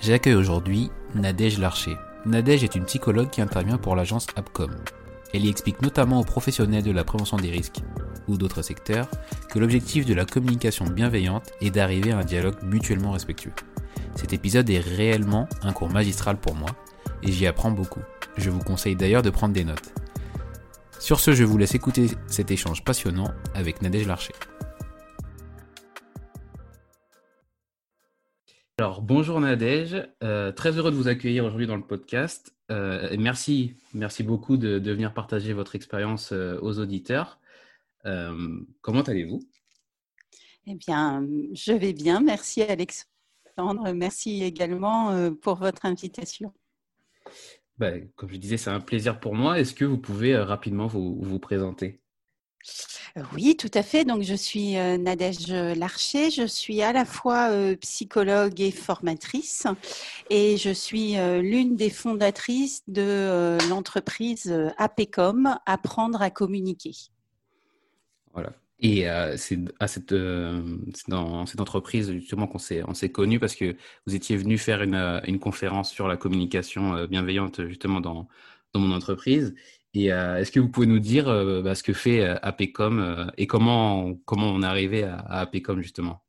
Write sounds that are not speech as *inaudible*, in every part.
J'accueille aujourd'hui Nadège Larcher. Nadège est une psychologue qui intervient pour l'agence APCOM. Elle y explique notamment aux professionnels de la prévention des risques ou d'autres secteurs que l'objectif de la communication bienveillante est d'arriver à un dialogue mutuellement respectueux. Cet épisode est réellement un cours magistral pour moi et j'y apprends beaucoup. Je vous conseille d'ailleurs de prendre des notes. Sur ce, je vous laisse écouter cet échange passionnant avec Nadège Larcher. Alors, bonjour Nadège, euh, très heureux de vous accueillir aujourd'hui dans le podcast. Euh, merci, merci beaucoup de, venir partager votre expérience euh, aux auditeurs. comment allez-vous? Eh bien, je vais bien. Merci Alexandre. Merci également pour votre invitation. Ben, comme je disais, c'est un plaisir pour moi. Est-ce que vous pouvez rapidement vous, vous présenter? Oui, tout à fait. Donc, je suis Nadège Larcher. Je suis à la fois psychologue et formatrice. Et je suis l'une des fondatrices de l'entreprise APECOM, Apprendre à communiquer. Voilà. Et c'est dans cette entreprise justement qu'on s'est, on s'est connus parce que vous étiez venu faire une, conférence sur la communication bienveillante justement dans mon entreprise. Et euh, est-ce que vous pouvez nous dire euh, bah, ce que fait euh, APECOM et comment, comment on est arrivé à, à APECOM justement?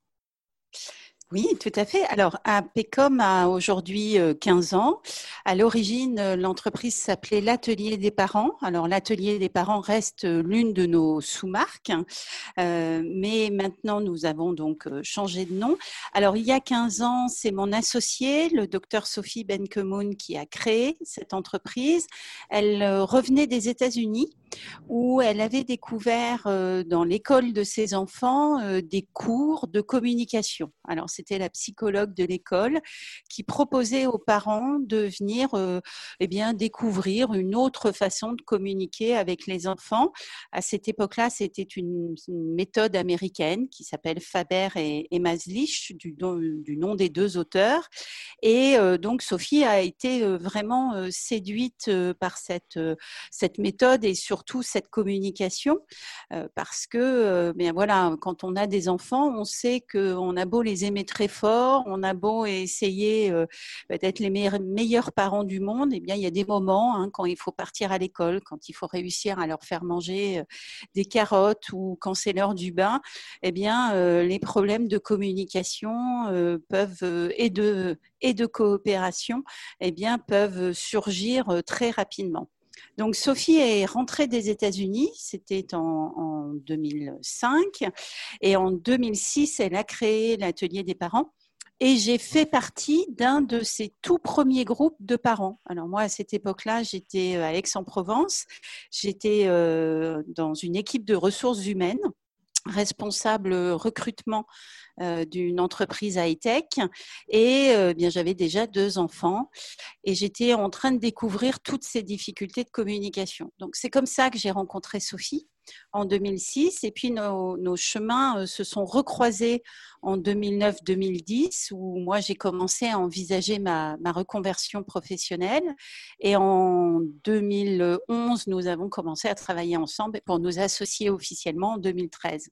Oui, tout à fait. Alors, APECOM a aujourd'hui 15 ans. À l'origine, l'entreprise s'appelait l'Atelier des parents. Alors, l'Atelier des parents reste l'une de nos sous-marques, mais maintenant, nous avons donc changé de nom. Alors, il y a 15 ans, c'est mon associé, le docteur Sophie Benkemoun, qui a créé cette entreprise. Elle revenait des États-Unis où elle avait découvert dans l'école de ses enfants des cours de communication. C'était la psychologue de l'école, qui proposait aux parents de venir eh bien, découvrir une autre façon de communiquer avec les enfants. À cette époque-là, c'était une, méthode américaine qui s'appelle Faber et, et Maslich, du, nom des deux auteurs. Et donc, Sophie a été vraiment séduite par cette, méthode et surtout cette communication, parce que, bien voilà, quand on a des enfants, on sait qu'on a beau les aimer très fort, on a beau essayer d'être les meilleurs, parents du monde, eh bien il y a des moments hein, quand il faut partir à l'école, quand il faut réussir à leur faire manger des carottes ou quand c'est l'heure du bain, eh bien les problèmes de communication peuvent et de et de coopération, eh bien peuvent surgir très rapidement. Donc Sophie est rentrée des États-Unis, c'était en, 2005, et en 2006, elle a créé l'atelier des parents. Et j'ai fait partie d'un de ses tout premiers groupes de parents. Alors moi, à cette époque-là, j'étais à Aix-en-Provence. J'étais euh, dans une équipe de ressources humaines responsable recrutement euh, d'une entreprise high-tech et euh, bien j'avais déjà deux enfants et j'étais en train de découvrir toutes ces difficultés de communication. Donc c'est comme ça que j'ai rencontré Sophie en 2006 et puis nos, chemins euh, se sont recroisés en 2009-2010 où moi j'ai commencé à envisager ma, ma, reconversion professionnelle et en 2011 nous avons commencé à travailler ensemble pour nous associer officiellement en 2013.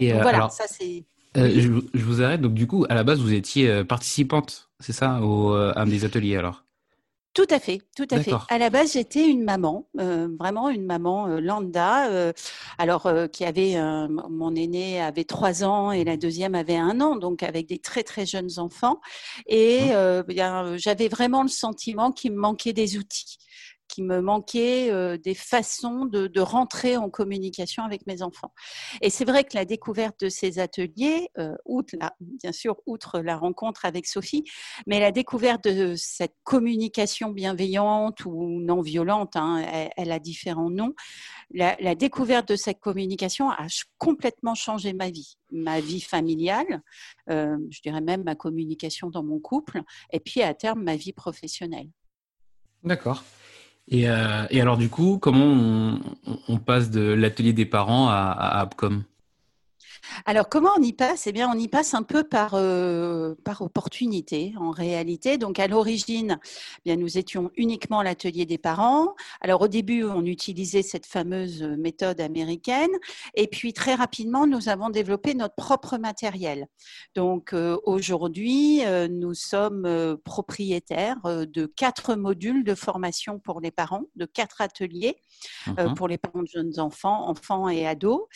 Et voilà, ça c'est euh, je, vous arrête. Donc, du coup, à la base, vous étiez euh, participante, c'est ça, au, euh, à un des ateliers alors? Tout à fait, tout à fait. À la base, j'étais une maman, euh, vraiment une maman euh, lambda, euh, alors qui avait mon aîné avait trois ans et la deuxième avait un an, donc avec des très très jeunes enfants. Et mmh. j'avais vraiment le sentiment qu'il me manquait des outils qui me manquait euh, des façons de, rentrer en communication avec mes enfants. Et c'est vrai que la découverte de ces ateliers, euh, outre bien sûr, outre la rencontre avec Sophie, mais la découverte de cette communication bienveillante ou non violente, hein, elle, a différents noms, la, découverte de cette communication a complètement changé ma vie, ma vie familiale, euh, je dirais même ma communication dans mon couple, et puis à terme ma vie professionnelle. D'accord. Euh, et, alors du coup, comment on, passe de l'atelier des parents à, à Abcom alors, comment on y passe? Eh bien, on y passe un peu par, euh, par opportunité, en réalité. Donc, à l'origine, eh bien, nous étions uniquement l'atelier des parents. Alors, au début, on utilisait cette fameuse méthode américaine. Et puis, très rapidement, nous avons développé notre propre matériel. Donc, euh, aujourd'hui, euh, nous sommes propriétaires de quatre modules de formation pour les parents, de quatre ateliers mmh pour les parents de jeunes enfants, enfants et ados,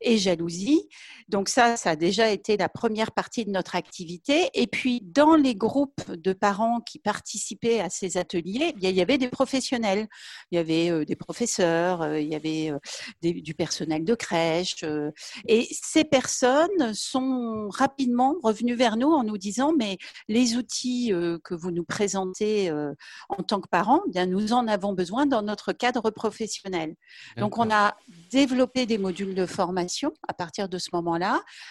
et jalousie. Donc ça, ça a déjà été la première partie de notre activité. Et puis, dans les groupes de parents qui participaient à ces ateliers, il y avait des professionnels. Il y avait euh, des professeurs, euh, il y avait euh, du personnel de crèche. et ces personnes sont rapidement revenues vers nous en nous disant, mais les outils que vous nous présentez en tant que parents, eh bien, nous en avons besoin dans notre cadre professionnel. Donc, on a développé des modules de formation à partir de ce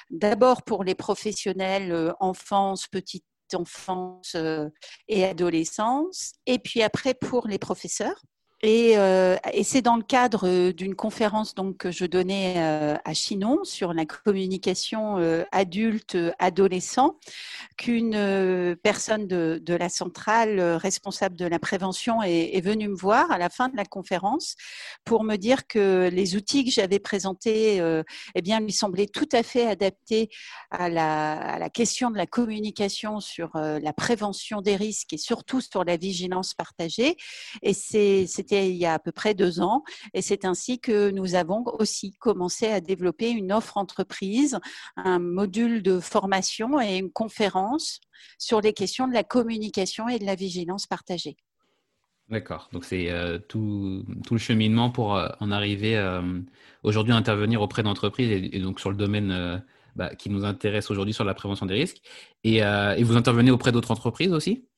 D'abord pour les professionnels euh, enfance, petite enfance euh, et adolescence, et puis après pour les professeurs. Euh, et, c'est dans le cadre euh, d'une conférence donc, que je donnais euh, à Chinon sur la communication adulte-adolescent qu'une personne de, la centrale responsable de la prévention est, venue me voir à la fin de la conférence pour me dire que les outils que j'avais présentés eh bien, lui semblaient tout à fait adaptés à la, à la question de la communication sur la prévention des risques et surtout sur la vigilance partagée. Et c'est il y a à peu près deux ans. Et c'est ainsi que nous avons aussi commencé à développer une offre entreprise, un module de formation et une conférence sur les questions de la communication et de la vigilance partagée. D'accord. Donc c'est euh, tout, le cheminement pour euh, en arriver euh, aujourd'hui à intervenir auprès d'entreprises et, donc sur le domaine bah, qui nous intéresse aujourd'hui sur la prévention des risques. et vous intervenez auprès d'autres entreprises aussi?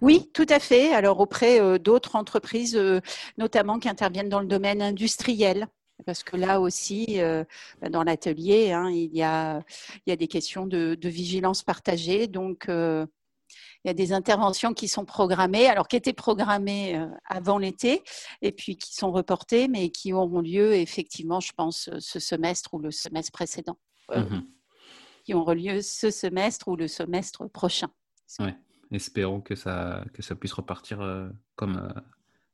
Oui, tout à fait. Alors auprès euh, d'autres entreprises, euh, notamment qui interviennent dans le domaine industriel. Parce que là aussi, euh, bah, dans l'atelier, hein, il, y a, des questions de, vigilance partagée. Donc, il y a des interventions qui sont programmées, alors qui étaient programmées avant l'été, et puis qui sont reportées, mais qui auront lieu effectivement, je pense, ce semestre ou le semestre précédent. Mmh qui auront lieu ce semestre ou le semestre prochain. Espérons que ça, que ça puisse repartir euh, comme euh,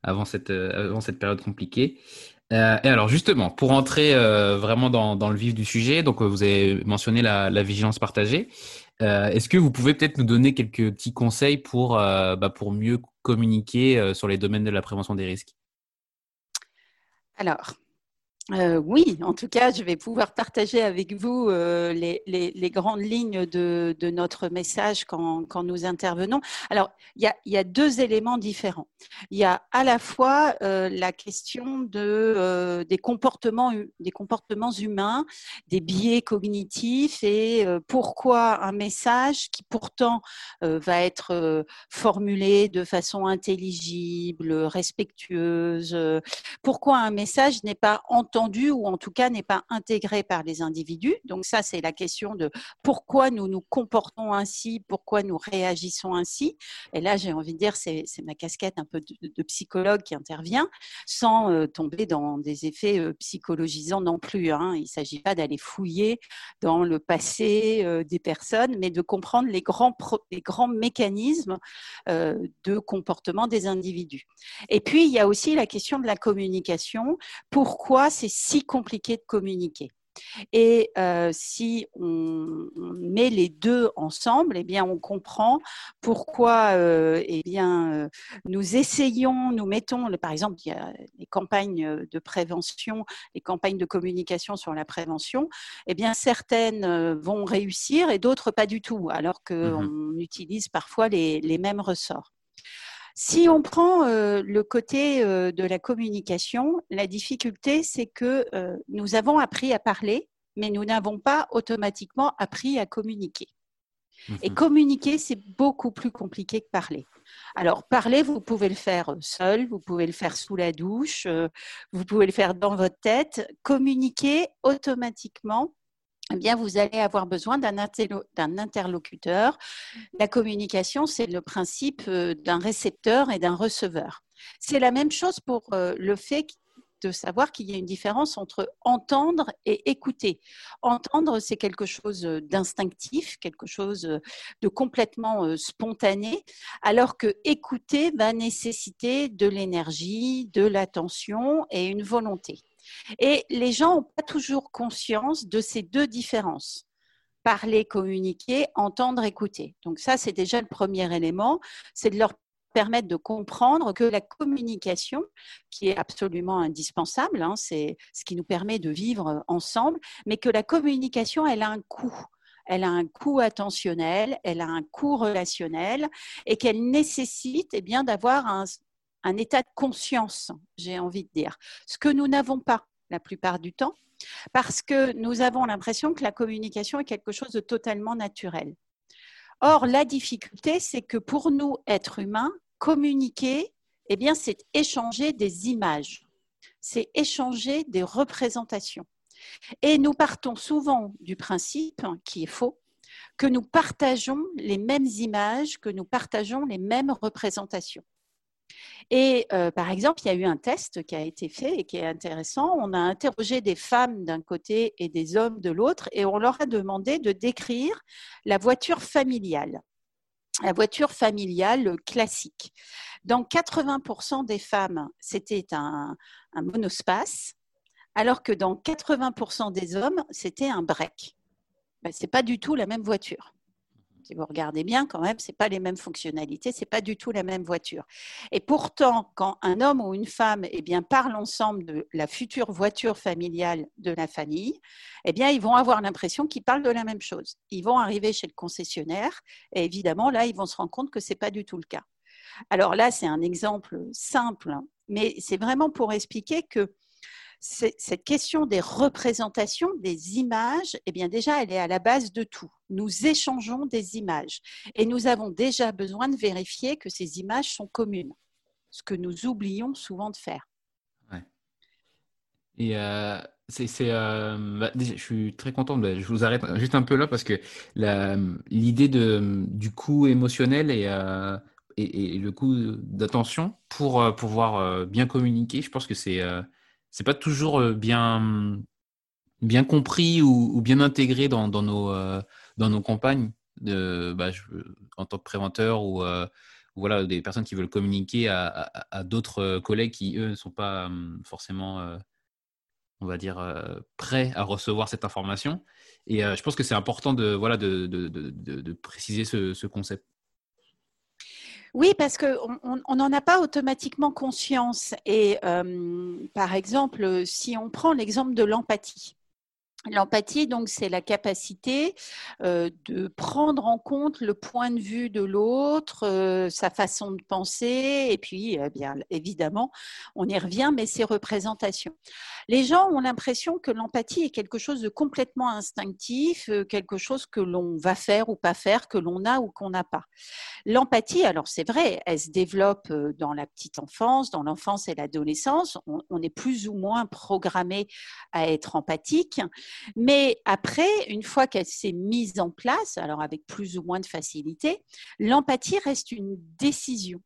avant, cette, euh, avant cette période compliquée. et alors justement, pour entrer vraiment dans, dans, le vif du sujet, donc vous avez mentionné la, la vigilance partagée. Est-ce que vous pouvez peut-être nous donner quelques petits conseils pour, bah, pour mieux communiquer sur les domaines de la prévention des risques? Alors, euh, oui, en tout cas, je vais pouvoir partager avec vous euh, les, grandes lignes de, notre message quand, nous intervenons. Alors, il y, a, deux éléments différents. Il y a à la fois euh, la question de, des, comportements, humains, des biais cognitifs et pourquoi un message qui pourtant va être formulé de façon intelligible, respectueuse, pourquoi un message n'est pas entendu ou en tout cas n'est pas intégré par les individus. Donc ça, c'est la question de pourquoi nous nous comportons ainsi, pourquoi nous réagissons ainsi. Et là, j'ai envie de dire, c'est ma casquette un peu de, psychologue qui intervient, sans euh, tomber dans des effets euh, psychologisants non plus. Hein. Il ne s'agit pas d'aller fouiller dans le passé euh, des personnes, mais de comprendre les grands, les grands mécanismes de comportement des individus. Et puis, il y a aussi la question de la communication. Pourquoi c'est si compliqué de communiquer. Et euh, si on, met les deux ensemble, eh bien, on comprend pourquoi euh, eh bien, euh, nous essayons, nous mettons, par exemple, il y a les campagnes de prévention, les campagnes de communication sur la prévention, eh bien, certaines vont réussir et d'autres pas du tout, alors qu'on mmh utilise parfois les, les mêmes ressorts. Si on prend euh, le côté euh, de la communication, la difficulté, c'est que euh, nous avons appris à parler, mais nous n'avons pas automatiquement appris à communiquer. Et mhm. communiquer, c'est beaucoup plus compliqué que parler. Alors, parler, vous pouvez le faire seul, vous pouvez le faire sous la douche, vous pouvez le faire dans votre tête. Communiquer, automatiquement, eh bien, vous allez avoir besoin d'un interlocuteur. La communication, c'est le principe euh, d'un récepteur et d'un receveur. C'est la même chose pour euh, le fait de savoir qu'il y a une différence entre entendre et écouter. Entendre, c'est quelque chose d'instinctif, quelque chose de complètement euh, spontané, alors que écouter va nécessiter de l'énergie, de l'attention et une volonté. Et les gens n'ont pas toujours conscience de ces deux différences parler, communiquer, entendre, écouter. Donc ça, c'est déjà le premier élément, c'est de leur permettre de comprendre que la communication, qui est absolument indispensable, hein, c'est ce qui nous permet de vivre ensemble, mais que la communication, elle a un coût. Elle a un coût attentionnel, elle a un coût relationnel et qu'elle nécessite eh bien d'avoir un, un état de conscience, j'ai envie de dire, ce que nous n'avons pas la plupart du temps, parce que nous avons l'impression que la communication est quelque chose de totalement naturel. Or, la difficulté, c'est que pour nous, êtres humains, communiquer, eh bien, c'est échanger des images, c'est échanger des représentations. Et nous partons souvent du principe, qui est faux, que nous partageons les mêmes images, que nous partageons les mêmes représentations. Et euh, par exemple, il y a eu un test qui a été fait et qui est intéressant. On a interrogé des femmes d'un côté et des hommes de l'autre et on leur a demandé de décrire la voiture familiale la voiture familiale classique. Dans 80% des femmes, c'était un, monospace, alors que dans 80% des hommes, c'était un break. Ben, Ce n'est pas du tout la même voiture. Si vous regardez bien, quand même, c'est pas les mêmes fonctionnalités, c'est pas du tout la même voiture. Et pourtant, quand un homme ou une femme, eh parlent ensemble de la future voiture familiale de la famille, eh bien, ils vont avoir l'impression qu'ils parlent de la même chose. Ils vont arriver chez le concessionnaire et évidemment, là, ils vont se rendre compte que c'est pas du tout le cas. Alors là, c'est un exemple simple, mais c'est vraiment pour expliquer que cette question des représentations, des images, eh bien déjà, elle est à la base de tout. Nous échangeons des images et nous avons déjà besoin de vérifier que ces images sont communes, ce que nous oublions souvent de faire. Ouais. Et euh, c'est, euh, bah, je suis très content. je vous arrête juste un peu là parce que l'idée du coût émotionnel euh, et, le coût d'attention pour pouvoir bien communiquer, je pense que c'est c'est pas toujours euh, bien, bien compris ou, bien intégré dans, nos, euh, dans nos campagnes bah, en tant que préventeur ou euh, voilà, des personnes qui veulent communiquer à, d'autres collègues qui, eux, ne sont pas forcément, on va dire, prêts à recevoir cette information. Et je pense que c'est important de, voilà, de, de, de, préciser ce, concept. Oui, parce qu'on n'en a pas automatiquement conscience. Et euh, par exemple, si on prend l'exemple de l'empathie, L'empathie, donc, c'est la capacité euh, de prendre en compte le point de vue de l'autre, euh, sa façon de penser, et puis, eh bien, évidemment, on y revient, mais ses représentations. Les gens ont l'impression que l'empathie est quelque chose de complètement instinctif, euh, quelque chose que l'on va faire ou pas faire, que l'on a ou qu'on n'a pas. L'empathie, alors c'est vrai, elle se développe dans la petite enfance, dans l'enfance et l'adolescence. on est plus ou moins programmé à être empathique. Mais après, une fois qu'elle s'est mise en place, alors avec plus ou moins de facilité, l'empathie reste une décision.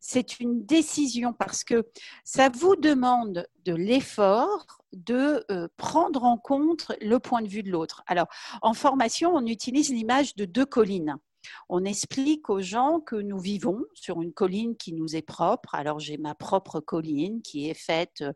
C'est une décision parce que ça vous demande de l'effort de euh, prendre en compte le point de vue de l'autre. Alors, en formation, on utilise l'image de deux collines. On explique aux gens que nous vivons sur une colline qui nous est propre. Alors j'ai ma propre colline qui est faite euh,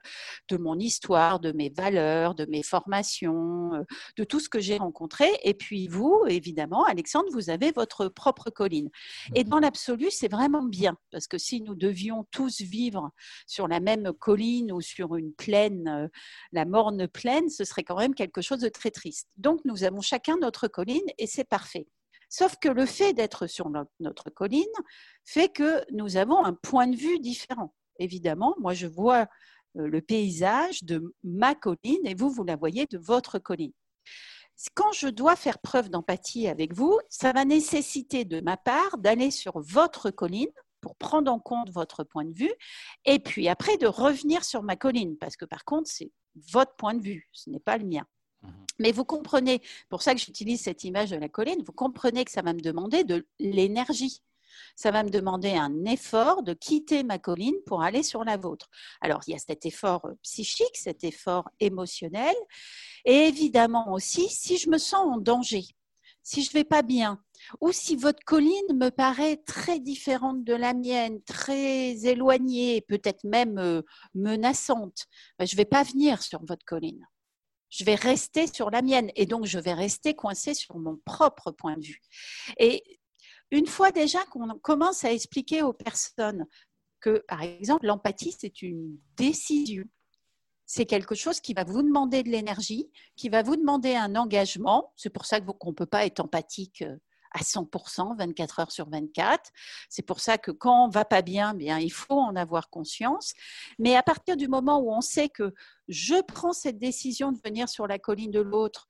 de mon histoire, de mes valeurs, de mes formations, euh, de tout ce que j'ai rencontré. Et puis vous, évidemment, Alexandre, vous avez votre propre colline. Et dans l'absolu, c'est vraiment bien parce que si nous devions tous vivre sur la même colline ou sur une plaine, euh, la morne plaine, ce serait quand même quelque chose de très triste. Donc nous avons chacun notre colline et c'est parfait. Sauf que le fait d'être sur notre colline fait que nous avons un point de vue différent. Évidemment, moi je vois euh, le paysage de ma colline et vous, vous la voyez de votre colline. Quand je dois faire preuve d'empathie avec vous, ça va nécessiter de ma part d'aller sur votre colline pour prendre en compte votre point de vue et puis après de revenir sur ma colline parce que par contre, c'est votre point de vue, ce n'est pas le mien. Mhm. Mais vous comprenez, pour ça que j'utilise cette image de la colline, vous comprenez que ça va me demander de l'énergie. Ça va me demander un effort de quitter ma colline pour aller sur la vôtre. Alors, il y a cet effort euh, psychique, cet effort émotionnel. Et évidemment aussi, si je me sens en danger, si je ne vais pas bien, ou si votre colline me paraît très différente de la mienne, très éloignée, peut-être même euh, menaçante, ben, je ne vais pas venir sur votre colline je vais rester sur la mienne et donc je vais rester coincé sur mon propre point de vue. Et une fois déjà qu'on commence à expliquer aux personnes que, par exemple, l'empathie, c'est une décision. C'est quelque chose qui va vous demander de l'énergie, qui va vous demander un engagement. C'est pour ça qu'on ne peut pas être empathique euh, à 100%, 24 heures sur 24. C'est pour ça que quand on va pas bien, bien, il faut en avoir conscience. Mais à partir du moment où on sait que je prends cette décision de venir sur la colline de l'autre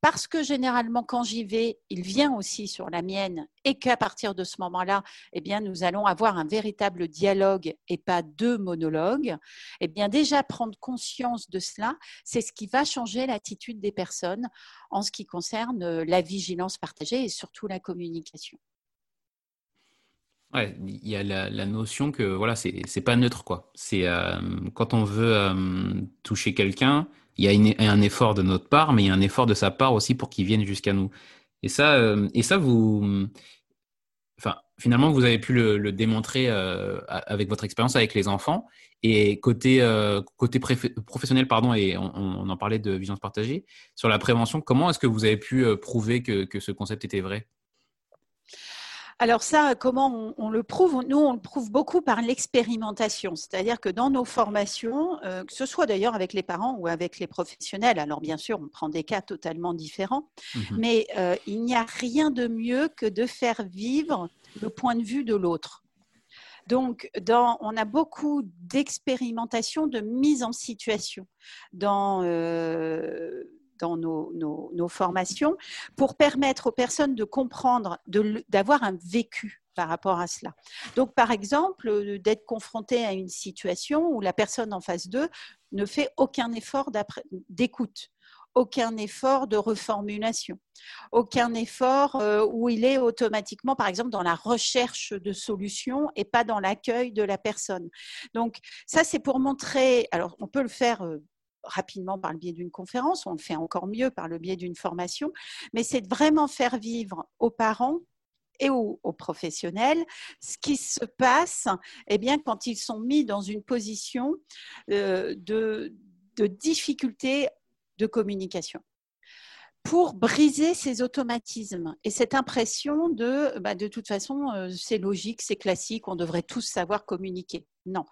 parce que généralement, quand j'y vais, il vient aussi sur la mienne et qu'à partir de ce moment-là, eh bien, nous allons avoir un véritable dialogue et pas deux monologues. Eh bien, déjà prendre conscience de cela, c'est ce qui va changer l'attitude des personnes en ce qui concerne euh, la vigilance partagée et surtout la communication. Ouais, il y a la, notion que voilà, c'est pas neutre quoi. C'est euh, quand on veut euh, toucher quelqu'un, il y a un effort de notre part, mais il y a un effort de sa part aussi pour qu'il vienne jusqu'à nous. Et ça, euh, vous, finalement, vous avez pu le, démontrer avec votre expérience avec les enfants. Et côté côté professionnel, pardon, et on, en parlait de vigilance partagée sur la prévention. Comment est-ce que vous avez pu prouver que ce concept était vrai? Alors ça, comment on, le prouve? Nous, on le prouve beaucoup par l'expérimentation. C'est-à-dire que dans nos formations, euh, que ce soit d'ailleurs avec les parents ou avec les professionnels, alors bien sûr, on prend des cas totalement différents, mmh mais euh, il n'y a rien de mieux que de faire vivre le point de vue de l'autre. Donc, dans, on a beaucoup d'expérimentation, de mise en situation dans, euh, dans nos, formations pour permettre aux personnes de comprendre, d'avoir un vécu par rapport à cela. Donc, par exemple, euh, d'être confronté à une situation où la personne en face d'eux ne fait aucun effort d'écoute aucun effort de reformulation, aucun effort euh, où il est automatiquement, par exemple, dans la recherche de solutions et pas dans l'accueil de la personne. Donc, ça, c'est pour montrer, alors on peut le faire euh, rapidement par le biais d'une conférence, on le fait encore mieux par le biais d'une formation, mais c'est de vraiment faire vivre aux parents et aux, professionnels ce qui se passe eh bien, quand ils sont mis dans une position euh, de, difficulté de communication pour briser ces automatismes et cette impression de bah, de toute façon euh, c'est logique, c'est classique, on devrait tous savoir communiquer. Non.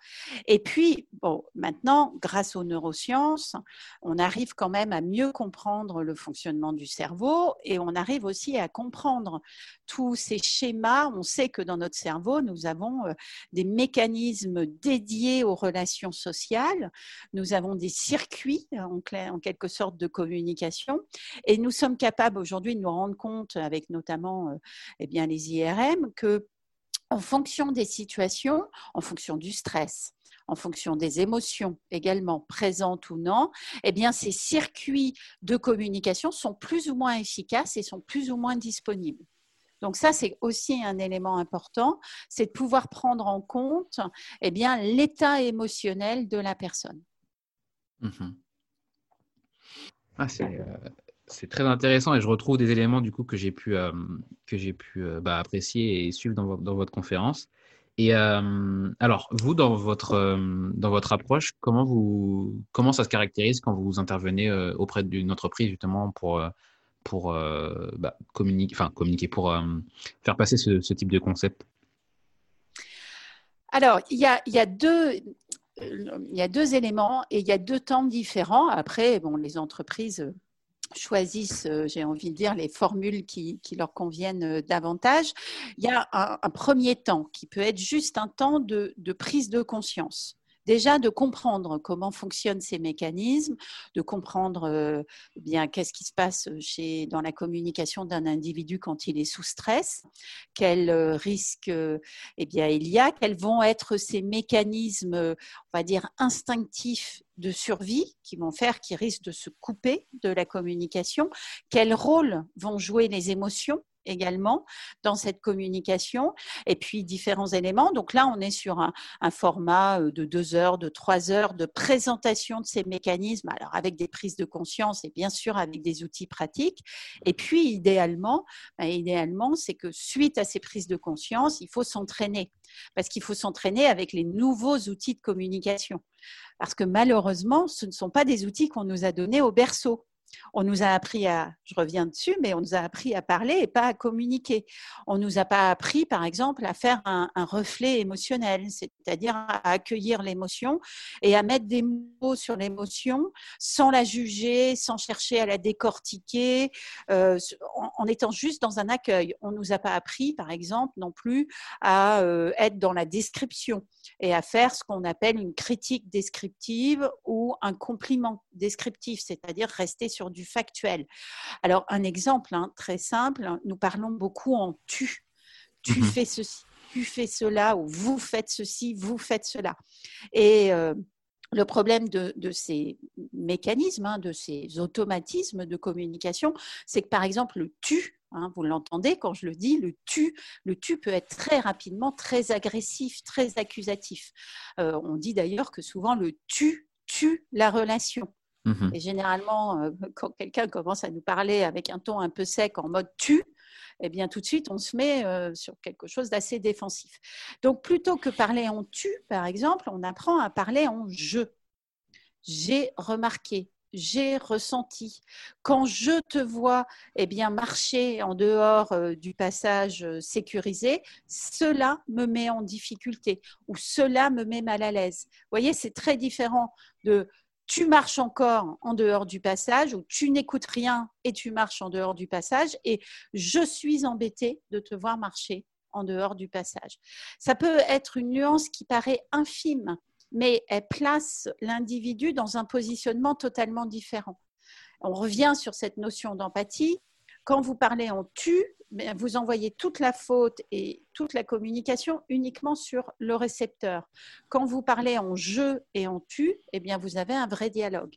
Et puis, bon, maintenant, grâce aux neurosciences, on arrive quand même à mieux comprendre le fonctionnement du cerveau et on arrive aussi à comprendre tous ces schémas. On sait que dans notre cerveau, nous avons euh, des mécanismes dédiés aux relations sociales. Nous avons des circuits, en, en quelque sorte, de communication. Et nous sommes capables aujourd'hui de nous rendre compte, avec notamment euh, eh bien, les IRM, que en fonction des situations, en fonction du stress, en fonction des émotions également présentes ou non, eh bien ces circuits de communication sont plus ou moins efficaces et sont plus ou moins disponibles. Donc ça, c'est aussi un élément important, c'est de pouvoir prendre en compte eh bien l'état émotionnel de la personne. Mmh ah, c'est euh, c'est très intéressant et je retrouve des éléments du coup que j'ai pu, j'ai pu bah, apprécier et suivre dans, dans votre conférence. Et alors, vous, dans votre, dans approche, comment, vous, comment ça se caractérise quand vous intervenez auprès d'une entreprise justement pour, pour bah, communiquer, pour faire passer ce, type de concept? Alors, il y a, deux il y éléments et il y a deux temps différents. Après, bon, les entreprises choisissent, euh, j'ai envie de dire, les formules qui, leur conviennent euh, davantage. Il y a un, premier temps qui peut être juste un temps de prise de conscience déjà de comprendre comment fonctionnent ces mécanismes, de comprendre euh, bien qu'est-ce qui se passe dans la communication d'un individu quand il est sous stress, quels euh, risques euh, eh il y a, quels vont être ces mécanismes, va dire, instinctifs de survie qui vont faire qu'ils risquent de se couper de la communication, quel rôle vont jouer les émotions également dans cette communication, et puis différents éléments. Donc là, on est sur un, format euh, de deux heures, de trois heures de présentation de ces mécanismes, alors avec des prises de conscience et bien sûr avec des outils pratiques. Et puis, idéalement, ben, idéalement, c'est que suite à ces prises de conscience, il faut s'entraîner, parce qu'il faut s'entraîner avec les nouveaux outils de communication. Parce que malheureusement, ce ne sont pas des outils qu'on nous a donnés au berceau. On nous a appris à, je reviens dessus, mais on nous a appris à parler et pas à communiquer. On nous a pas appris, par exemple, à faire un, reflet émotionnel, c'est-à-dire à accueillir l'émotion et à mettre des mots sur l'émotion sans la juger, sans chercher à la décortiquer, euh, en, étant juste dans un accueil. On nous a pas appris, par exemple, non plus à euh, être dans la description et à faire ce qu'on appelle une critique descriptive ou un compliment descriptif, c'est-à-dire rester sur du factuel. Alors, un exemple hein, très simple, nous parlons beaucoup en tu. Tu mhm. fais ceci, tu fais cela, ou vous faites ceci, vous faites cela. Et euh, le problème de, ces mécanismes, hein, de ces automatismes de communication, c'est que par exemple le tu, hein, vous l'entendez quand je le dis, le tu, le tu peut être très rapidement très agressif, très accusatif. Euh, on dit d'ailleurs que souvent le tu tue la relation. Mmh et généralement, euh, quand quelqu'un commence à nous parler avec un ton un peu sec en mode tu, eh bien tout de suite, on se met euh, sur quelque chose d'assez défensif. Donc plutôt que parler en tu, par exemple, on apprend à parler en je. J'ai remarqué, j'ai ressenti. Quand je te vois eh bien, marcher en dehors euh, du passage sécurisé, cela me met en difficulté ou cela me met mal à l'aise. Vous voyez, c'est très différent de tu marches encore en dehors du passage ou tu n'écoutes rien et tu marches en dehors du passage et je suis embêtée de te voir marcher en dehors du passage. Ça peut être une nuance qui paraît infime, mais elle place l'individu dans un positionnement totalement différent. On revient sur cette notion d'empathie. Quand vous parlez en tu, vous envoyez toute la faute et toute la communication uniquement sur le récepteur. Quand vous parlez en je et en tu, eh bien, vous avez un vrai dialogue.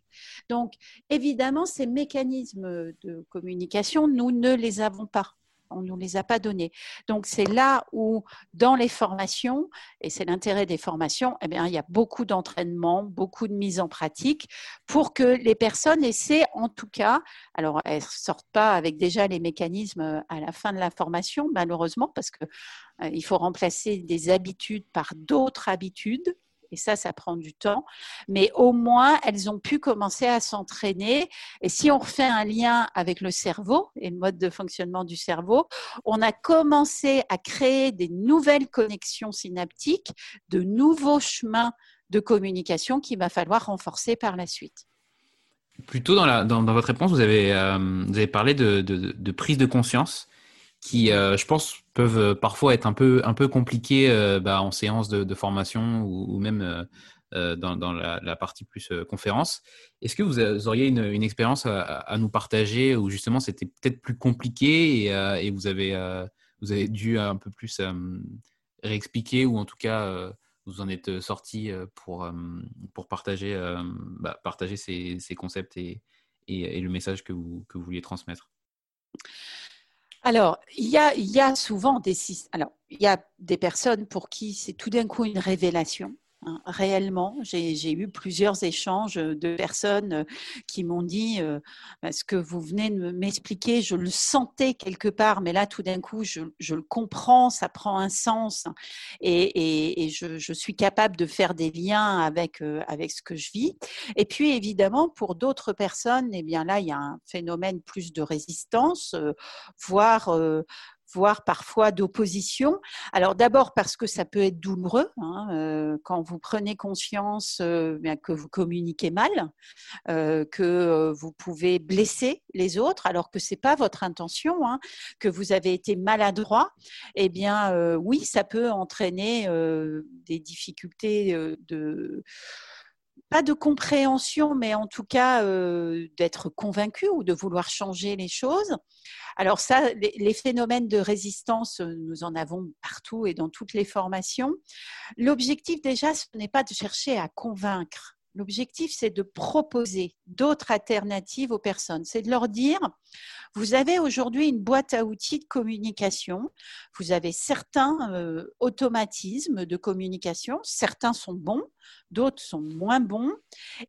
Donc, évidemment, ces mécanismes de communication, nous ne les avons pas on ne nous les a pas donnés. Donc c'est là où, dans les formations, et c'est l'intérêt des formations, eh bien, il y a beaucoup d'entraînement, beaucoup de mise en pratique pour que les personnes essaient, en tout cas, alors elles ne sortent pas avec déjà les mécanismes à la fin de la formation, malheureusement, parce qu'il euh, faut remplacer des habitudes par d'autres habitudes et ça, ça prend du temps. Mais au moins, elles ont pu commencer à s'entraîner. Et si on refait un lien avec le cerveau et le mode de fonctionnement du cerveau, on a commencé à créer des nouvelles connexions synaptiques, de nouveaux chemins de communication qu'il va falloir renforcer par la suite. Plutôt dans, votre réponse, vous avez, euh, parlé de, prise de conscience qui, euh, je pense, peuvent euh, parfois être un peu, un peu compliqués euh, bah, en séance de, formation ou, même dans, la, partie plus conférence. Est-ce que vous, auriez une, expérience à, nous partager où justement c'était peut-être plus compliqué et, vous, avez, vous avez dû un peu plus réexpliquer ou en tout cas vous en êtes sorti pour, pour partager, bah, partager ces, concepts et, et, le message que vous, que vous vouliez transmettre? Alors, il y a, souvent des, alors, il y a des personnes pour qui c'est tout d'un coup une révélation. Hein, réellement, j'ai eu plusieurs échanges de personnes qui m'ont dit «Bah, ce que vous venez de m'expliquer, je le sentais quelque part, mais là tout d'un coup, je, le comprends, ça prend un sens. Et, je, suis capable de faire des liens avec, avec ce que je vis. Et puis évidemment, pour d'autres personnes, eh bien là, il y a un phénomène plus de résistance, voire voire parfois d'opposition. Alors d'abord parce que ça peut être douloureux hein, euh, quand vous prenez conscience euh, que vous communiquez mal, euh, que vous pouvez blesser les autres alors que c'est pas votre intention, hein, que vous avez été maladroit. Eh bien oui, ça peut entraîner des difficultés de pas de compréhension, mais en tout cas d'être convaincu ou de vouloir changer les choses. Alors ça, les, phénomènes de résistance, nous en avons partout et dans toutes les formations. L'objectif déjà, ce n'est pas de chercher à convaincre. L'objectif, c'est de proposer d'autres alternatives aux personnes. C'est de leur dire, vous avez aujourd'hui une boîte à outils de communication, vous avez certains automatismes de communication, certains sont bons, d'autres sont moins bons.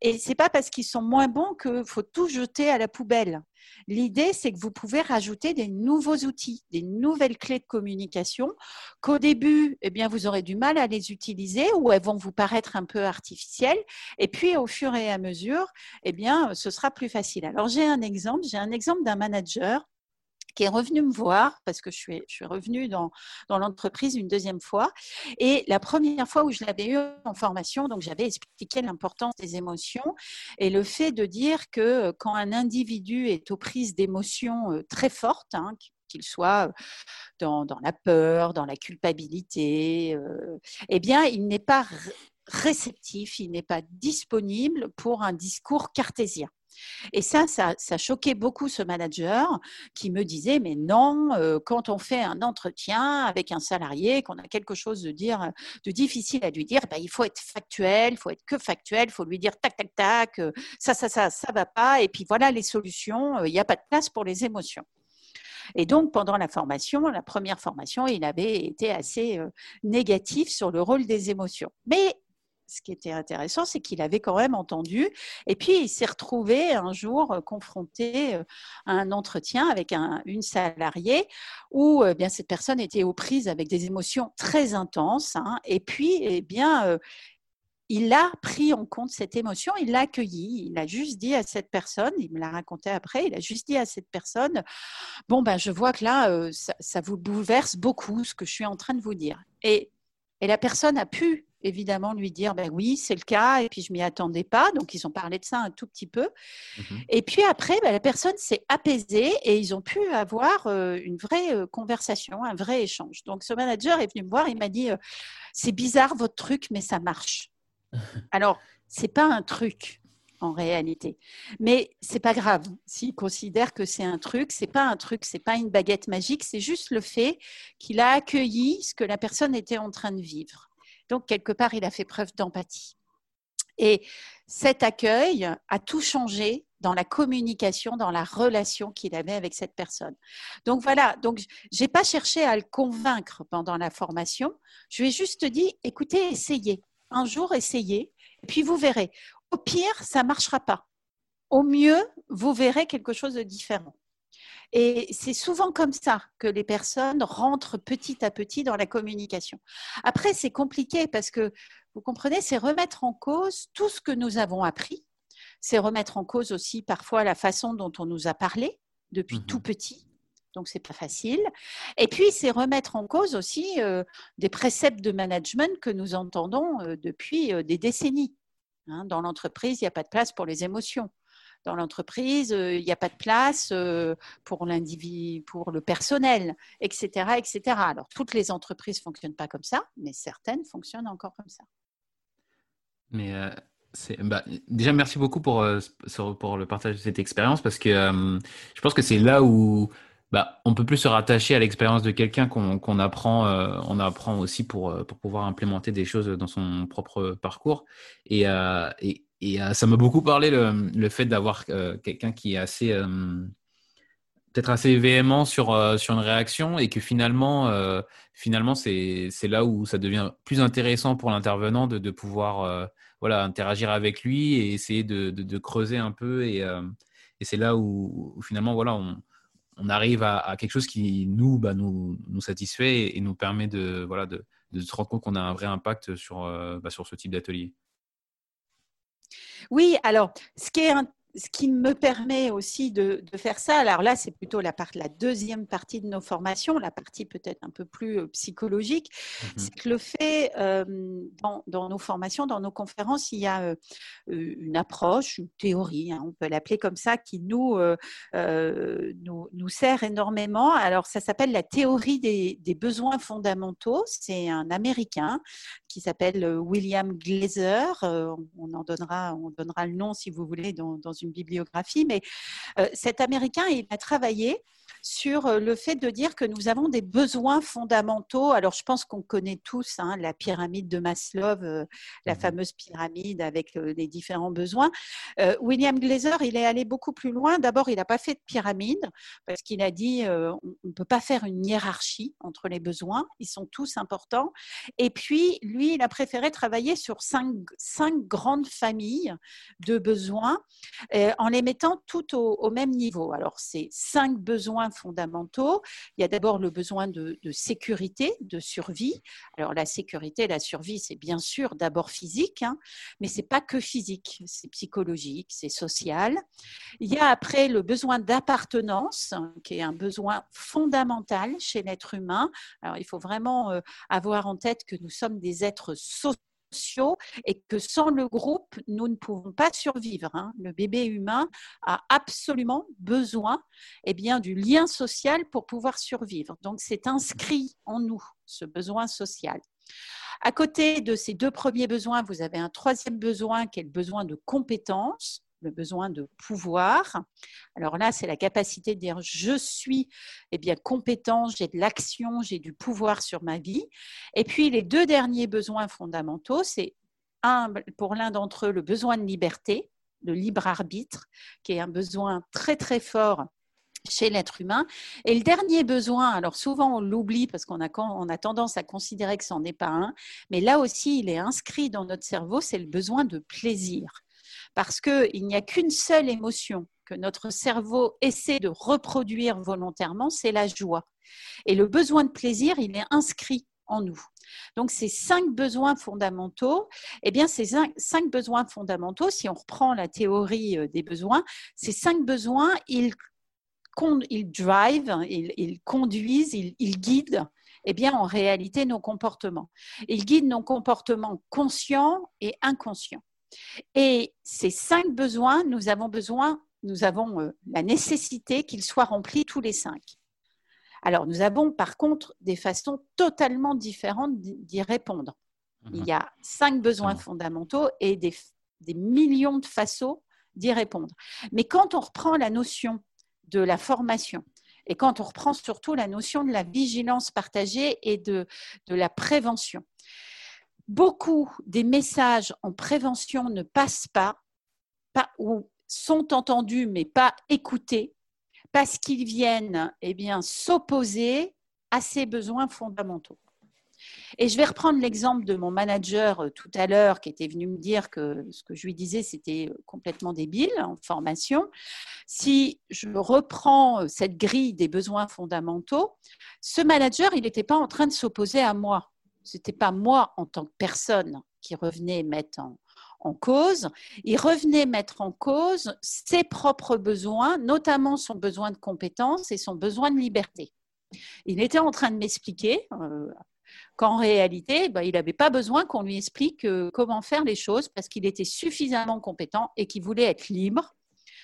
Et c'est pas parce qu'ils sont moins bons qu'il faut tout jeter à la poubelle. L'idée, c'est que vous pouvez rajouter des nouveaux outils, des nouvelles clés de communication qu'au début, eh bien, vous aurez du mal à les utiliser ou elles vont vous paraître un peu artificielles. Et puis, au fur et à mesure, eh bien, ce sera plus facile. Alors, j'ai un exemple. J'ai un exemple d'un manager qui est revenu me voir parce que je suis, je suis revenue dans, dans l'entreprise une deuxième fois. Et la première fois où je l'avais eu en formation, donc j'avais expliqué l'importance des émotions et le fait de dire que quand un individu est aux prises d'émotions euh, très fortes, hein, qu'il soit dans, dans, la peur, dans la culpabilité, euh, eh bien, il n'est pas réceptif, il n'est pas disponible pour un discours cartésien. Et ça, ça, ça, choquait beaucoup ce manager qui me disait, mais non, euh, quand on fait un entretien avec un salarié, qu'on a quelque chose de dire, de difficile à lui dire, bah, il faut être factuel, il faut être que factuel, il faut lui dire tac, tac, tac, euh, ça, ça, ça, ça va pas, et puis voilà les solutions, euh, il n'y a pas de place pour les émotions. Et donc, pendant la formation, la première formation, il avait été assez négatif sur le rôle des émotions. Mais ce qui était intéressant, c'est qu'il avait quand même entendu. Et puis, il s'est retrouvé un jour euh, confronté euh, à un entretien avec une salariée où euh, bien, cette personne était aux prises avec des émotions très intenses. Hein. et puis, eh bien, il a pris en compte cette émotion, il l'a accueillie, il a juste dit à cette personne, il me l'a raconté après, il a juste dit à cette personne, bon ben je vois que là, ça, ça, vous bouleverse beaucoup ce que je suis en train de vous dire. Et, et la personne a pu évidemment lui dire ben oui c'est le cas et puis je m'y attendais pas donc ils ont parlé de ça un tout petit peu mhm. et puis après ben, la personne s'est apaisée et ils ont pu avoir euh, une vraie euh, conversation un vrai échange donc ce manager est venu me voir il m'a dit euh, c'est bizarre votre truc mais ça marche *laughs* alors c'est pas un truc en réalité. Mais c'est pas grave. S'il considère que c'est un truc, c'est pas un truc, c'est pas une baguette magique, c'est juste le fait qu'il a accueilli ce que la personne était en train de vivre. Donc, quelque part, il a fait preuve d'empathie. Et cet accueil a tout changé dans la communication, dans la relation qu'il avait avec cette personne. Donc voilà, donc j'ai pas cherché à le convaincre pendant la formation. Je lui ai juste dit, écoutez, essayez. Un jour, essayez, et puis vous verrez. Au pire, ça marchera pas. Au mieux, vous verrez quelque chose de différent. Et c'est souvent comme ça que les personnes rentrent petit à petit dans la communication. Après, c'est compliqué parce que, vous comprenez, c'est remettre en cause tout ce que nous avons appris. C'est remettre en cause aussi parfois la façon dont on nous a parlé depuis mmh tout petit. Donc, c'est pas facile. Et puis, c'est remettre en cause aussi euh, des préceptes de management que nous entendons euh, depuis euh, des décennies. Hein, dans l'entreprise, il n'y a pas de place pour les émotions dans l'entreprise, euh, il n'y a pas de place euh, pour l'individu, pour le personnel, etc., etc. Alors, toutes les entreprises ne fonctionnent pas comme ça, mais certaines fonctionnent encore comme ça. Mais euh, bah, déjà, merci beaucoup pour, pour le partage de cette expérience parce que je pense que c'est là où bah, on peut plus se rattacher à l'expérience de quelqu'un qu'on apprend, on apprend aussi pour, pour pouvoir implémenter des choses dans son propre parcours. Et, et, et euh, ça m'a beaucoup parlé le, fait d'avoir euh, quelqu'un qui est assez, euh, peut-être assez véhément sur, sur une réaction et que finalement, finalement c'est là où ça devient plus intéressant pour l'intervenant de, de, pouvoir voilà, interagir avec lui et essayer de, de, creuser un peu. Et, et c'est là où, finalement voilà, on, on arrive à, quelque chose qui nous, bah, nous, nous satisfait et, nous permet de, voilà, de, de se rendre compte qu'on a un vrai impact sur, bah, sur ce type d'atelier. Oui, alors, ce qui est ce qui me permet aussi de, faire ça, alors là, c'est plutôt la, part, la deuxième partie de nos formations, la partie peut-être un peu plus euh, psychologique, mmh c'est que le fait, euh, dans, nos formations, dans nos conférences, il y a euh, une approche, une théorie, hein, on peut l'appeler comme ça, qui nous, nous, nous, sert énormément. Alors, ça s'appelle la théorie des, des besoins fondamentaux. C'est un Américain qui s'appelle William Glazer. on en donnera, on donnera le nom si vous voulez dans, dans une bibliographie, mais euh, cet Américain, il a travaillé sur euh, le fait de dire que nous avons des besoins fondamentaux. Alors, je pense qu'on connaît tous hein, la pyramide de Maslow, euh, la mmh fameuse pyramide avec euh, les différents besoins. William Glazer, il est allé beaucoup plus loin. D'abord, il n'a pas fait de pyramide parce qu'il a dit on ne peut pas faire une hiérarchie entre les besoins. Ils sont tous importants. Et puis, lui, il a préféré travailler sur cinq, cinq grandes familles de besoins en les mettant toutes au, au même niveau. Alors, c'est cinq besoins fondamentaux. Il y a d'abord le besoin de, sécurité, de survie. Alors la sécurité, la survie, c'est bien sûr d'abord physique, hein, mais c'est pas que physique, c'est psychologique, c'est social. Il y a après le besoin d'appartenance, qui est un besoin fondamental chez l'être humain. Alors il faut vraiment euh, avoir en tête que nous sommes des êtres sociaux et que sans le groupe, nous ne pouvons pas survivre. Hein. Le bébé humain a absolument besoin eh bien, du lien social pour pouvoir survivre. Donc c'est inscrit en nous, ce besoin social. À côté de ces deux premiers besoins, vous avez un troisième besoin qui est le besoin de compétence le besoin de pouvoir. Alors là, c'est la capacité de dire je suis eh bien, compétent, j'ai de l'action, j'ai du pouvoir sur ma vie. Et puis les deux derniers besoins fondamentaux, c'est un, pour l'un d'entre eux le besoin de liberté, le libre arbitre, qui est un besoin très très fort chez l'être humain. Et le dernier besoin, alors souvent on l'oublie parce qu'on a, a tendance à considérer que ce n'en est pas un, mais là aussi il est inscrit dans notre cerveau, c'est le besoin de plaisir parce qu'il n'y a qu'une seule émotion que notre cerveau essaie de reproduire volontairement, c'est la joie. Et le besoin de plaisir, il est inscrit en nous. Donc ces cinq besoins fondamentaux, eh bien ces cinq besoins fondamentaux, si on reprend la théorie euh, des besoins, ces cinq besoins, ils, ils drive, ils, conduisent, ils, ils guident eh bien, en réalité, nos comportements. Ils guident nos comportements conscients et inconscients. Et ces cinq besoins, nous avons besoin, nous avons euh, la nécessité qu'ils soient remplis tous les cinq. Alors, nous avons par contre des façons totalement différentes d'y répondre. Il y a cinq besoins fondamentaux et des, des millions de façons d'y répondre. Mais quand on reprend la notion de la formation, et quand on reprend surtout la notion de la vigilance partagée et de, de la prévention, beaucoup des messages en prévention ne passent pas, ou sont entendus mais pas écoutés parce qu'ils viennent eh bien s'opposer à ces besoins fondamentaux. Et je vais reprendre l'exemple de mon manager euh, tout à l'heure qui était venu me dire que ce que je lui disais, c'était euh, complètement débile en formation. Si je reprends euh, cette grille des besoins fondamentaux, ce manager, il n'était pas en train de s'opposer à moi. Ce n'était pas moi en tant que personne qui revenait mettre en, cause. Il revenait mettre en cause ses propres besoins, notamment son besoin de compétence et son besoin de liberté. Il était en train de m'expliquer euh, qu'en réalité, bah, il n'avait pas besoin qu'on lui explique euh, comment faire les choses parce qu'il était suffisamment compétent et qu'il voulait être libre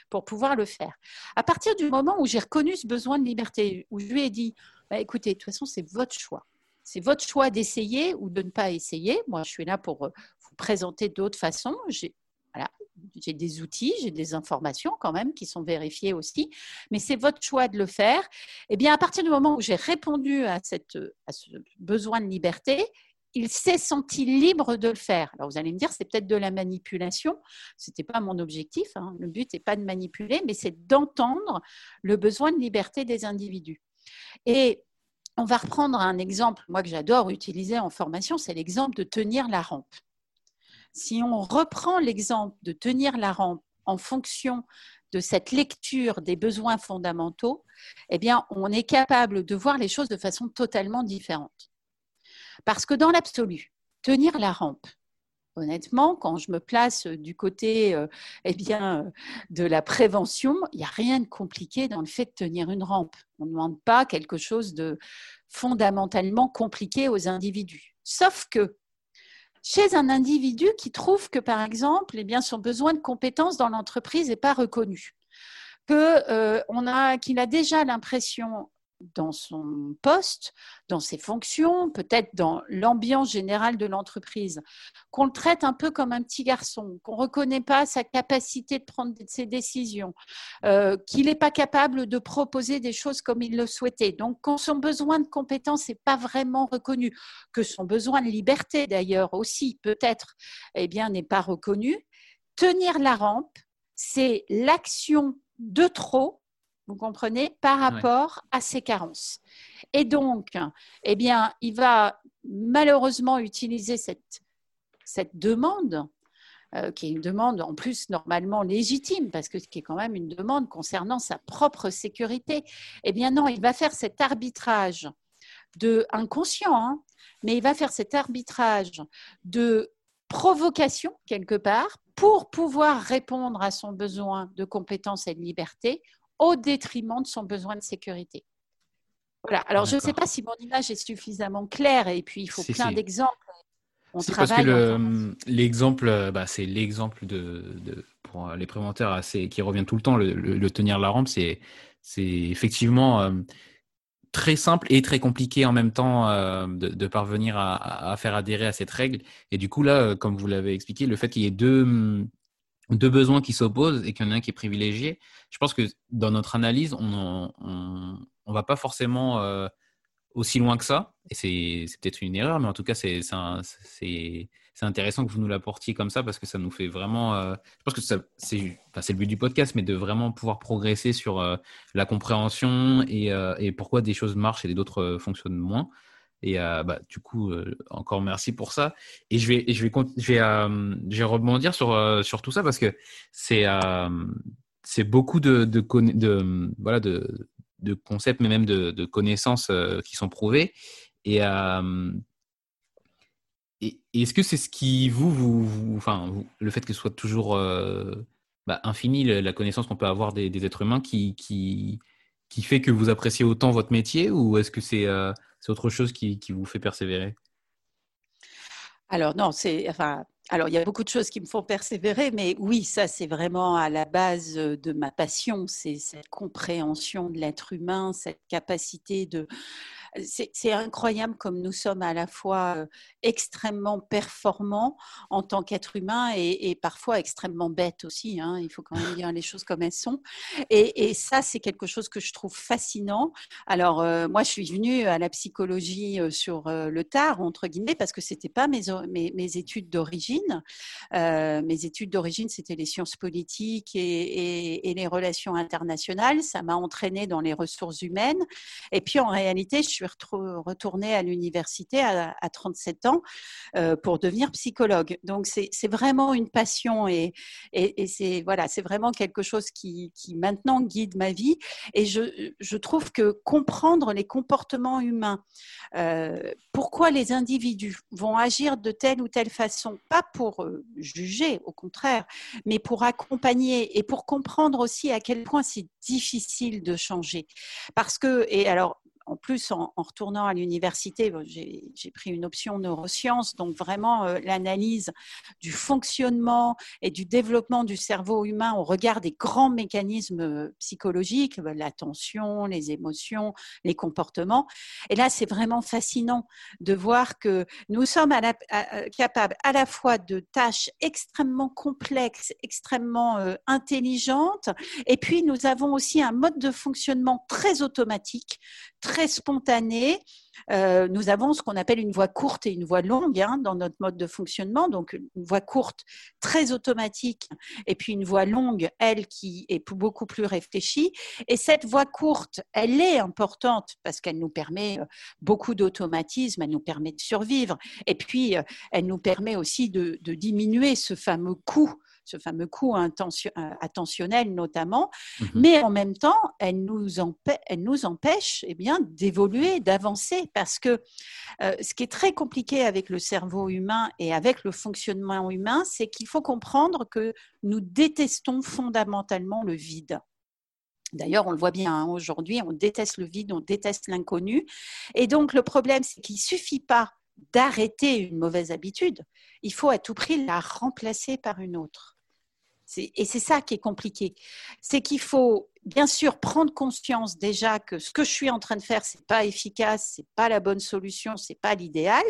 pour pouvoir le faire. À partir du moment où j'ai reconnu ce besoin de liberté, où je lui ai dit, bah, écoutez, de toute façon, c'est votre choix. C'est votre choix d'essayer ou de ne pas essayer. Moi, je suis là pour euh, vous présenter d'autres façons. J'ai des outils, j'ai des informations quand même qui sont vérifiées aussi, mais c'est votre choix de le faire. Et eh bien, à partir du moment où j'ai répondu à, cette, ce besoin de liberté, il s'est senti libre de le faire. Alors vous allez me dire, c'est peut-être de la manipulation. Ce n'était pas mon objectif. Hein. Le but n'est pas de manipuler, mais c'est d'entendre le besoin de liberté des individus. Et on va reprendre un exemple, moi que j'adore utiliser en formation, c'est l'exemple de tenir la rampe. Si on reprend l'exemple de tenir la rampe en fonction de cette lecture des besoins fondamentaux, eh bien, on est capable de voir les choses de façon totalement différente. Parce que dans l'absolu, tenir la rampe, honnêtement, quand je me place du côté euh, eh bien, euh, de la prévention, il n'y a rien de compliqué dans le fait de tenir une rampe. On ne demande pas quelque chose de fondamentalement compliqué aux individus. Sauf que chez un individu qui trouve que, par exemple, eh bien, son besoin de compétences dans l'entreprise n'est pas reconnu, euh, qu'il a déjà l'impression dans son poste, dans ses fonctions, peut-être dans l'ambiance générale de l'entreprise, qu'on le traite un peu comme un petit garçon, qu'on ne reconnaît pas sa capacité de prendre ses décisions, euh, qu'il n'est pas capable de proposer des choses comme il le souhaitait. Donc, quand son besoin de compétence n'est pas vraiment reconnu, que son besoin de liberté d'ailleurs aussi peut-être, eh n'est pas reconnu, tenir la rampe, c'est l'action de trop vous comprenez, par rapport à ses carences. Et donc, eh bien, il va malheureusement utiliser cette, cette demande, euh, qui est une demande en plus normalement légitime, parce que qui est quand même une demande concernant sa propre sécurité. Eh bien non, il va faire cet arbitrage de inconscient, hein, mais il va faire cet arbitrage de provocation quelque part pour pouvoir répondre à son besoin de compétence et de liberté au détriment de son besoin de sécurité. Voilà. Alors, je ne sais pas si mon image est suffisamment claire et puis il faut plein d'exemples. C'est parce que l'exemple, bah, c'est l'exemple de, pour les préventeurs assez, qui revient tout le temps, le, tenir la rampe, c'est effectivement euh, très simple et très compliqué en même temps euh, de, parvenir à, à, faire adhérer à cette règle. Et du coup, là, comme vous l'avez expliqué, le fait qu'il y ait deux, deux besoins qui s'opposent et qu'il y en a un qui est privilégié, je pense que dans notre analyse, on ne va pas forcément euh, aussi loin que ça. Et c'est peut-être une erreur, mais en tout cas, c'est intéressant que vous nous l'apportiez comme ça parce que ça nous fait vraiment. Euh, je pense que c'est enfin, le but du podcast, mais de vraiment pouvoir progresser sur euh, la compréhension et, et, pourquoi des choses marchent et d'autres fonctionnent moins. Et euh, bah, du coup, euh, encore merci pour ça. Et je vais, je vais, je vais, euh, je vais rebondir sur, sur tout ça parce que c'est c'est beaucoup de, de, voilà, de, de concepts, mais même de, de connaissances qui sont prouvées. Et, et est-ce que c'est ce qui vous, vous, enfin, le fait que ce soit toujours bah, infini la connaissance qu'on peut avoir des, des, êtres humains qui, qui, qui fait que vous appréciez autant votre métier ou est-ce que c'est c'est autre chose qui, vous fait persévérer? Alors non, c'est enfin. Alors, il y a beaucoup de choses qui me font persévérer, mais oui, ça, c'est vraiment à la base de ma passion, c'est cette compréhension de l'être humain, cette capacité de, c'est incroyable comme nous sommes à la fois extrêmement performants en tant qu'être humain et, parfois extrêmement bêtes aussi. Hein, il faut quand même dire les choses comme elles sont. Et, ça, c'est quelque chose que je trouve fascinant. Alors, moi, je suis venue à la psychologie sur le tard, entre guillemets, parce que c'était pas mes, mes, études d'origine. mes études d'origine, c'était les sciences politiques et, et les relations internationales. Ça m'a entraînée dans les ressources humaines. Et puis, en réalité, je suis retournée à l'université à, 37 ans euh, pour devenir psychologue. Donc c'est vraiment une passion et, et, c'est voilà, vraiment quelque chose qui, qui, maintenant guide ma vie. Et je, je, trouve que comprendre les comportements humains, euh, pourquoi les individus vont agir de telle ou telle façon, pas pour euh, juger, au contraire, mais pour accompagner et pour comprendre aussi à quel point c'est difficile de changer. Parce que, et alors, en plus, en, retournant à l'université, j'ai pris une option neurosciences, donc vraiment euh, l'analyse du fonctionnement et du développement du cerveau humain au regard des grands mécanismes euh, psychologiques, euh, l'attention, les émotions, les comportements. Et là, c'est vraiment fascinant de voir que nous sommes capables à la fois de tâches extrêmement complexes, extrêmement intelligentes, et puis nous avons aussi un mode de fonctionnement très automatique, très spontanée. Euh, nous avons ce qu'on appelle une voix courte et une voix longue hein, dans notre mode de fonctionnement. Donc, une voix courte très automatique et puis une voix longue, elle, qui est beaucoup plus réfléchie. Et cette voix courte, elle est importante parce qu'elle nous permet euh, beaucoup d'automatisme, elle nous permet de survivre. Et puis, euh, elle nous permet aussi de diminuer ce fameux coût ce fameux coût euh, attentionnel notamment, mhm. mais en même temps, elle nous, empêche, elle nous empêche eh bien, d'évoluer, d'avancer, parce que euh, ce qui est très compliqué avec le cerveau humain et avec le fonctionnement humain, c'est qu'il faut comprendre que nous détestons fondamentalement le vide. D'ailleurs, on le voit bien hein, aujourd'hui, on déteste le vide, on déteste l'inconnu. Et donc, le problème, c'est qu'il ne suffit pas d'arrêter une mauvaise habitude, il faut à tout prix la remplacer par une autre. Et c'est ça qui est compliqué. C'est qu'il faut bien sûr prendre conscience déjà que ce que je suis en train de faire, c'est pas efficace, c'est pas la bonne solution, c'est pas l'idéal.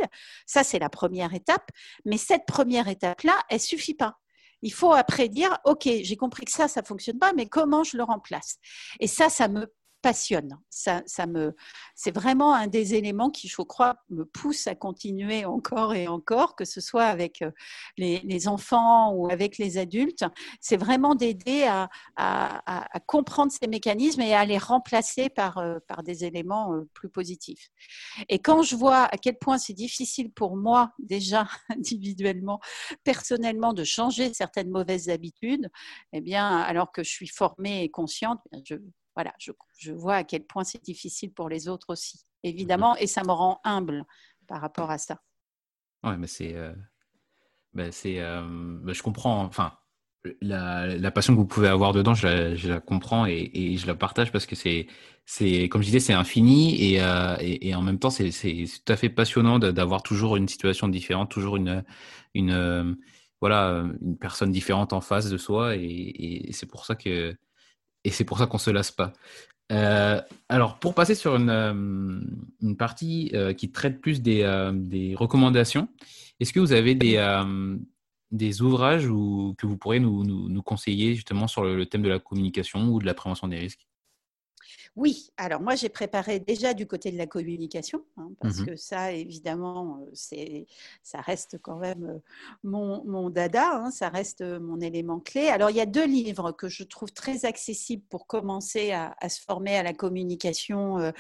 Ça, c'est la première étape. Mais cette première étape-là, elle suffit pas. Il faut après dire, OK, j'ai compris que ça, ça fonctionne pas, mais comment je le remplace? Et ça, ça me passionne. Ça, me, c'est vraiment un des éléments qui, je crois, me pousse à continuer encore et encore, que ce soit avec euh, les, enfants ou avec les adultes. C'est vraiment d'aider à, à, comprendre ces mécanismes et à les remplacer par, euh, par des éléments euh, plus positifs. Et quand je vois à quel point c'est difficile pour moi, déjà *laughs* individuellement, personnellement, de changer certaines mauvaises habitudes, eh bien, alors que je suis formée et consciente, je voilà, je, vois à quel point c'est difficile pour les autres aussi, évidemment, et ça me rend humble par rapport à ça. Oui, mais c'est. Euh, ben, c'est euh, ben, je comprends. Enfin, la, passion que vous pouvez avoir dedans, je la, comprends et, je la partage parce que c'est, c'est comme je disais, c'est infini et, euh, et, en même temps, c'est, tout à fait passionnant d'avoir toujours une situation différente, toujours une, une, voilà, une personne différente en face de soi et c'est pour ça que et c'est pour ça qu'on se lasse pas. Euh, alors, pour passer sur une, euh, une partie euh, qui traite plus des, des recommandations, est-ce que vous avez des, des ouvrages ou, que vous pourriez nous, nous, conseiller justement sur le, thème de la communication ou de la prévention des risques? Oui, alors moi j'ai préparé déjà du côté de la communication, hein, parce mmh que ça évidemment, c'est, ça reste quand même mon, mon dada, hein, ça reste mon élément clé. Alors il y a deux livres que je trouve très accessibles pour commencer à, se former à la communication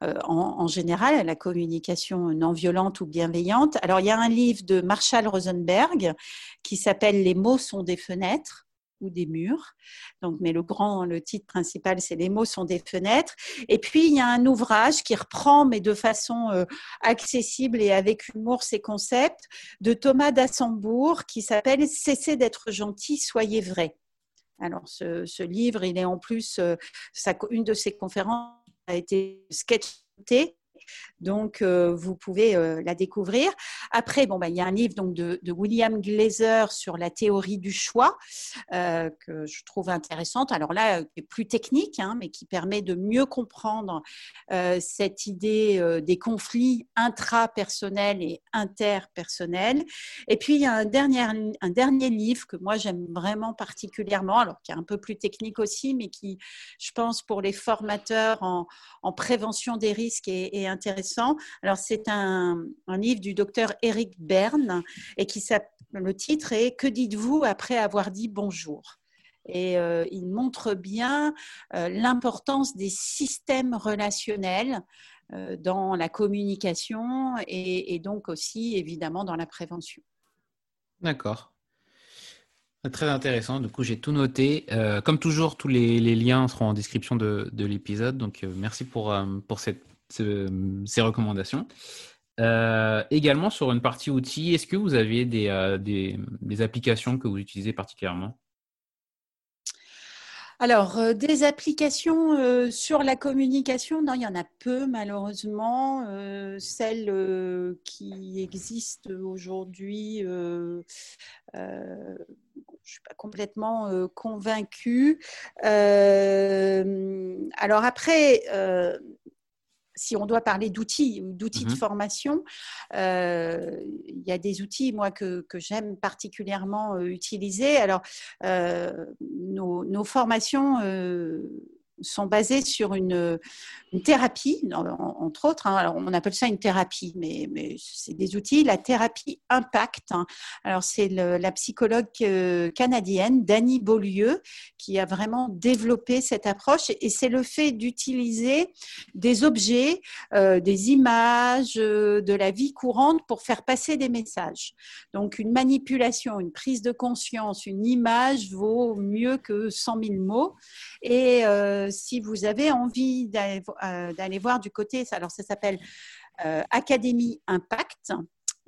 en, général, à la communication non violente ou bienveillante. Alors il y a un livre de Marshall Rosenberg qui s'appelle Les mots sont des fenêtres ou des murs. Donc, mais le grand, le titre principal, c'est Les mots sont des fenêtres. Et puis, il y a un ouvrage qui reprend, mais de façon euh, accessible et avec humour, ces concepts, de Thomas d'Assembourg, qui s'appelle Cessez d'être gentil, soyez vrai. Alors, ce, livre, il est en plus, euh, une de ses conférences a été sketchée donc, euh, vous pouvez euh, la découvrir. Après, bon, bah, il y a un livre donc, de, William Glazer sur la théorie du choix euh, que je trouve intéressante. Alors là, est plus technique, hein, mais qui permet de mieux comprendre cette idée des conflits intrapersonnels et interpersonnels. Et puis, il y a un dernier, un dernier livre que moi, j'aime vraiment particulièrement, alors qui est un peu plus technique aussi, mais qui, je pense, pour les formateurs en, prévention des risques est, est intéressant. Alors, c'est un, livre du docteur Eric Berne et qui le titre est Que dites-vous après avoir dit bonjour? Et euh, il montre bien euh, l'importance des systèmes relationnels euh, dans la communication et, donc aussi évidemment dans la prévention. D'accord. Très intéressant. Du coup, j'ai tout noté. comme toujours, tous les, liens seront en description de, de l'épisode. Donc, merci pour, pour cette ces recommandations. Euh, également sur une partie outils, est-ce que vous avez des, euh, des, applications que vous utilisez particulièrement? Alors, euh, des applications sur la communication, non, il y en a peu malheureusement. celles qui existent aujourd'hui, je ne suis pas complètement convaincue. alors après, si on doit parler d'outils, d'outils de mmh formation, euh, il y a des outils, moi, que, j'aime particulièrement euh, utiliser. Alors, euh, nos, formations sont basés sur une, thérapie, entre autres. Hein. alors, on appelle ça une thérapie, mais, mais c'est des outils. La thérapie Impact. Hein. alors, c'est la psychologue euh, canadienne Dani Beaulieu qui a vraiment développé cette approche. Et c'est le fait d'utiliser des objets, euh, des images euh, de la vie courante pour faire passer des messages. Donc, une manipulation, une prise de conscience, une image vaut mieux que 100 000 mots. Et si vous avez envie euh, d'aller voir du côté, alors ça s'appelle euh, Académie Impact.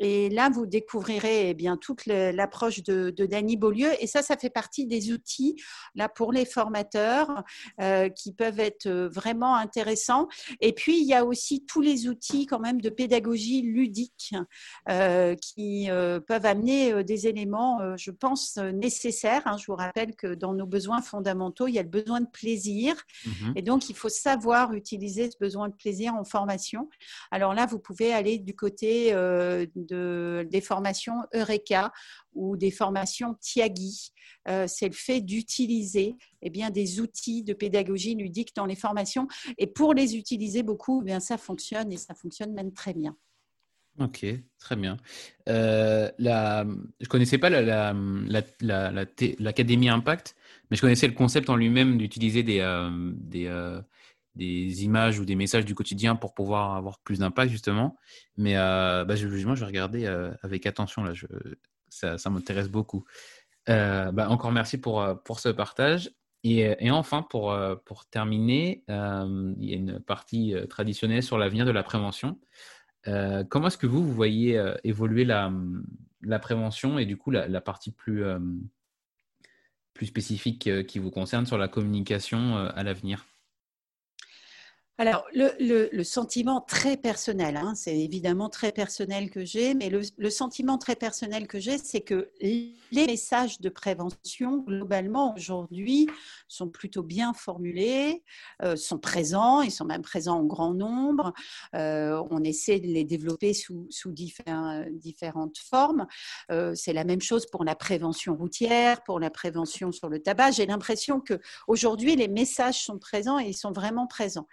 Et là, vous découvrirez eh bien toute l'approche de, de Danny Beaulieu. Et ça, ça fait partie des outils là pour les formateurs euh, qui peuvent être euh, vraiment intéressants. Et puis, il y a aussi tous les outils quand même de pédagogie ludique euh, qui peuvent amener des éléments, je pense, nécessaires. Hein. Je vous rappelle que dans nos besoins fondamentaux, il y a le besoin de plaisir. Mmh Et donc, il faut savoir utiliser ce besoin de plaisir en formation. Alors là, vous pouvez aller du côté des formations Eureka ou des formations Tiagi. Euh, c'est le fait d'utiliser eh bien, des outils de pédagogie ludique dans les formations. Et pour les utiliser beaucoup, eh bien, ça fonctionne et ça fonctionne même très bien. Ok, très bien. Euh, je ne connaissais pas l'Académie la, Impact, mais je connaissais le concept en lui-même d'utiliser des, des, euh, des images ou des messages du quotidien pour pouvoir avoir plus d'impact justement. Mais euh, bah, moi, je vais regarder euh, avec attention là. Ça m'intéresse beaucoup. Euh, bah, encore merci pour, pour ce partage. Et, et enfin, pour, pour terminer, il y a une partie traditionnelle sur l'avenir de la prévention. comment est-ce que vous, vous voyez évoluer la, la prévention et du coup la, la partie plus, plus spécifique qui vous concerne sur la communication à l'avenir? Alors, le, sentiment très personnel, hein, c'est évidemment très personnel que j'ai, mais le, sentiment très personnel que j'ai, c'est que les messages de prévention, globalement, aujourd'hui, sont plutôt bien formulés, euh, sont présents, ils sont même présents en grand nombre. Euh, on essaie de les développer sous, différentes formes. Euh, c'est la même chose pour la prévention routière, pour la prévention sur le tabac. J'ai l'impression qu'aujourd'hui, les messages sont présents et ils sont vraiment présents.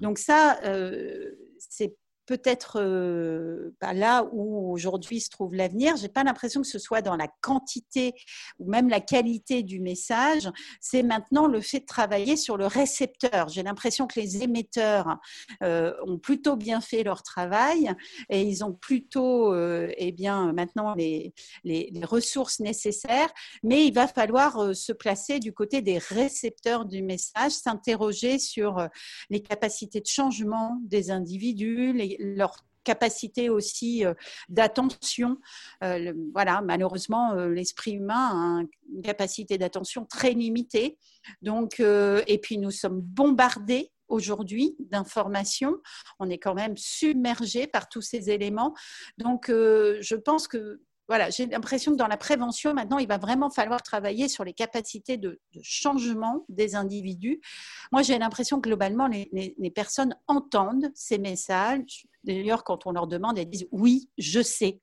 Donc ça, euh, c'est peut-être euh, pas là où aujourd'hui se trouve l'avenir. J'ai pas l'impression que ce soit dans la quantité ou même la qualité du message. C'est maintenant le fait de travailler sur le récepteur. J'ai l'impression que les émetteurs euh, ont plutôt bien fait leur travail et ils ont plutôt, euh, eh bien, maintenant les, les, les, ressources nécessaires. Mais il va falloir euh, se placer du côté des récepteurs du message, s'interroger sur les capacités de changement des individus, les, leur capacité aussi euh, d'attention. Euh, voilà, malheureusement, euh, l'esprit humain a une capacité d'attention très limitée. Donc, et puis nous sommes bombardés aujourd'hui d'informations. On est quand même submergé par tous ces éléments. Donc, je pense que voilà, j'ai l'impression que dans la prévention, maintenant, il va vraiment falloir travailler sur les capacités de, changement des individus. Moi, j'ai l'impression que globalement, les, personnes entendent ces messages. D'ailleurs, quand on leur demande, elles disent oui, je sais.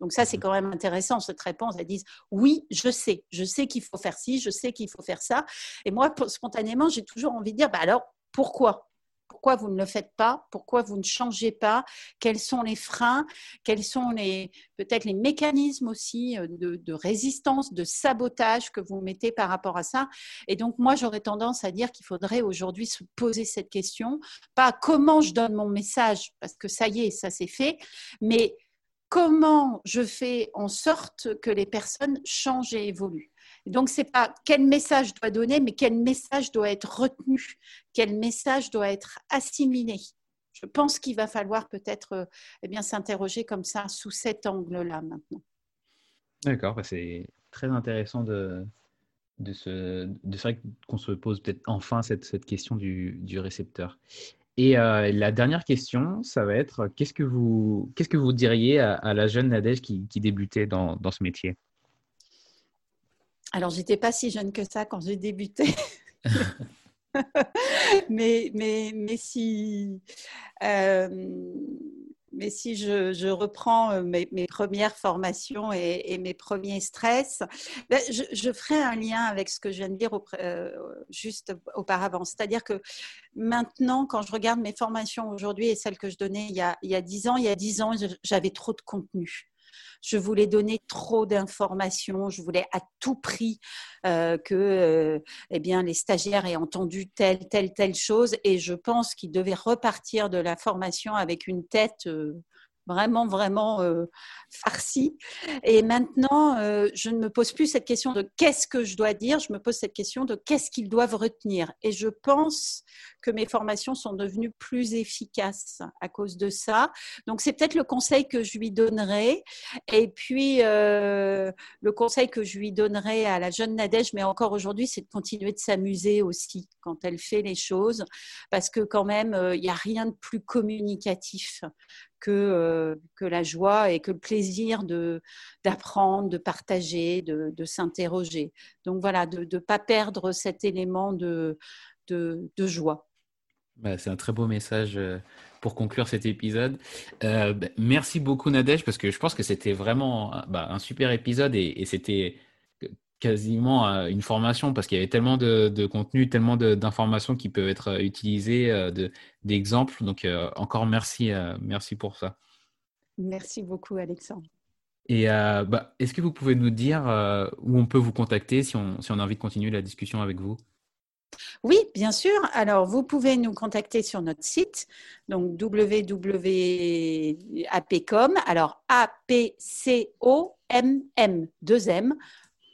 Donc ça, c'est mhm. quand même intéressant, cette réponse. Elles disent oui, je sais. Je sais qu'il faut faire ci, je sais qu'il faut faire ça. Et moi, spontanément, j'ai toujours envie de dire, bah alors, pourquoi? Pourquoi vous ne le faites pas Pourquoi vous ne changez pas Quels sont les freins Quels sont peut-être les mécanismes aussi euh, de, résistance, de sabotage que vous mettez par rapport à ça Et donc moi, j'aurais tendance à dire qu'il faudrait aujourd'hui se poser cette question, pas comment je donne mon message parce que ça y est, ça c'est fait, mais comment je fais en sorte que les personnes changent et évoluent. Donc, ce n'est pas quel message doit donner, mais quel message doit être retenu, quel message doit être assimilé. Je pense qu'il va falloir peut-être euh, eh bien s'interroger comme ça sous cet angle-là maintenant. D'accord, bah, c'est très intéressant de, de se, de qu'on se pose peut-être enfin cette, cette question du, du récepteur. Et euh, la dernière question, ça va être qu'est-ce que vous, qu'est-ce que vous diriez à, la jeune Nadège qui, qui débutait dans, dans ce métier? Alors, j'étais pas si jeune que ça quand j'ai débuté. *laughs* mais, mais, mais si. Euh, mais si je, reprends euh, mes, premières formations et, mes premiers stress, ben, je, ferai un lien avec ce que je viens de dire euh, juste auparavant. C'est-à-dire que maintenant, quand je regarde mes formations aujourd'hui et celles que je donnais il y a, il y a 10 ans, il y a 10 ans, j'avais trop de contenu je voulais donner trop d'informations, je voulais à tout prix euh, que euh, eh les stagiaires aient entendu telle, telle, telle chose, et je pense qu'ils devaient repartir de la formation avec une tête euh, vraiment, vraiment euh, farci. Et maintenant, euh, je ne me pose plus cette question de qu'est-ce que je dois dire, je me pose cette question de qu'est-ce qu'ils doivent retenir. Et je pense que mes formations sont devenues plus efficaces à cause de ça. Donc, c'est peut-être le conseil que je lui donnerai. Et puis, euh, le conseil que je lui donnerai à la jeune Nadège, mais encore aujourd'hui, c'est de continuer de s'amuser aussi quand elle fait les choses, parce que quand même, il n'y a rien de plus communicatif que, euh, que la joie et que le plaisir d'apprendre, de partager, de, de s'interroger. Donc voilà, de ne pas perdre cet élément de, de, de joie. Bah, c'est un très beau message euh, pour conclure cet épisode. Euh, bah, merci beaucoup Nadège parce que je pense que c'était vraiment bah, un super épisode et c'était quasiment une formation parce qu'il y avait tellement de, contenu, tellement d'informations qui peuvent être euh, utilisées, euh, d'exemples. Donc, euh, encore merci, merci pour ça. Merci beaucoup, Alexandre. Et bah, est-ce que vous pouvez nous dire où on peut vous contacter si on, si on a envie de continuer la discussion avec vous? Oui, bien sûr. Alors, vous pouvez nous contacter sur notre site, donc www.apcom, alors A-P-C-O-M-M, 2M,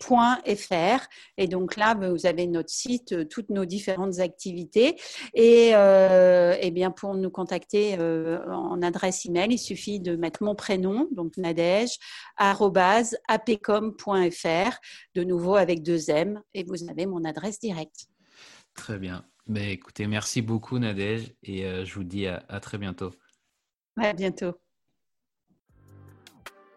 fr et donc là vous avez notre site euh, toutes nos différentes activités. Et, euh, eh bien pour nous contacter euh, en adresse email il suffit de mettre mon prénom donc nadège apcom.fr de nouveau avec deux M et vous avez mon adresse directe. Très bien. Mais écoutez merci beaucoup Nadège et je vous dis à, à très bientôt. À bientôt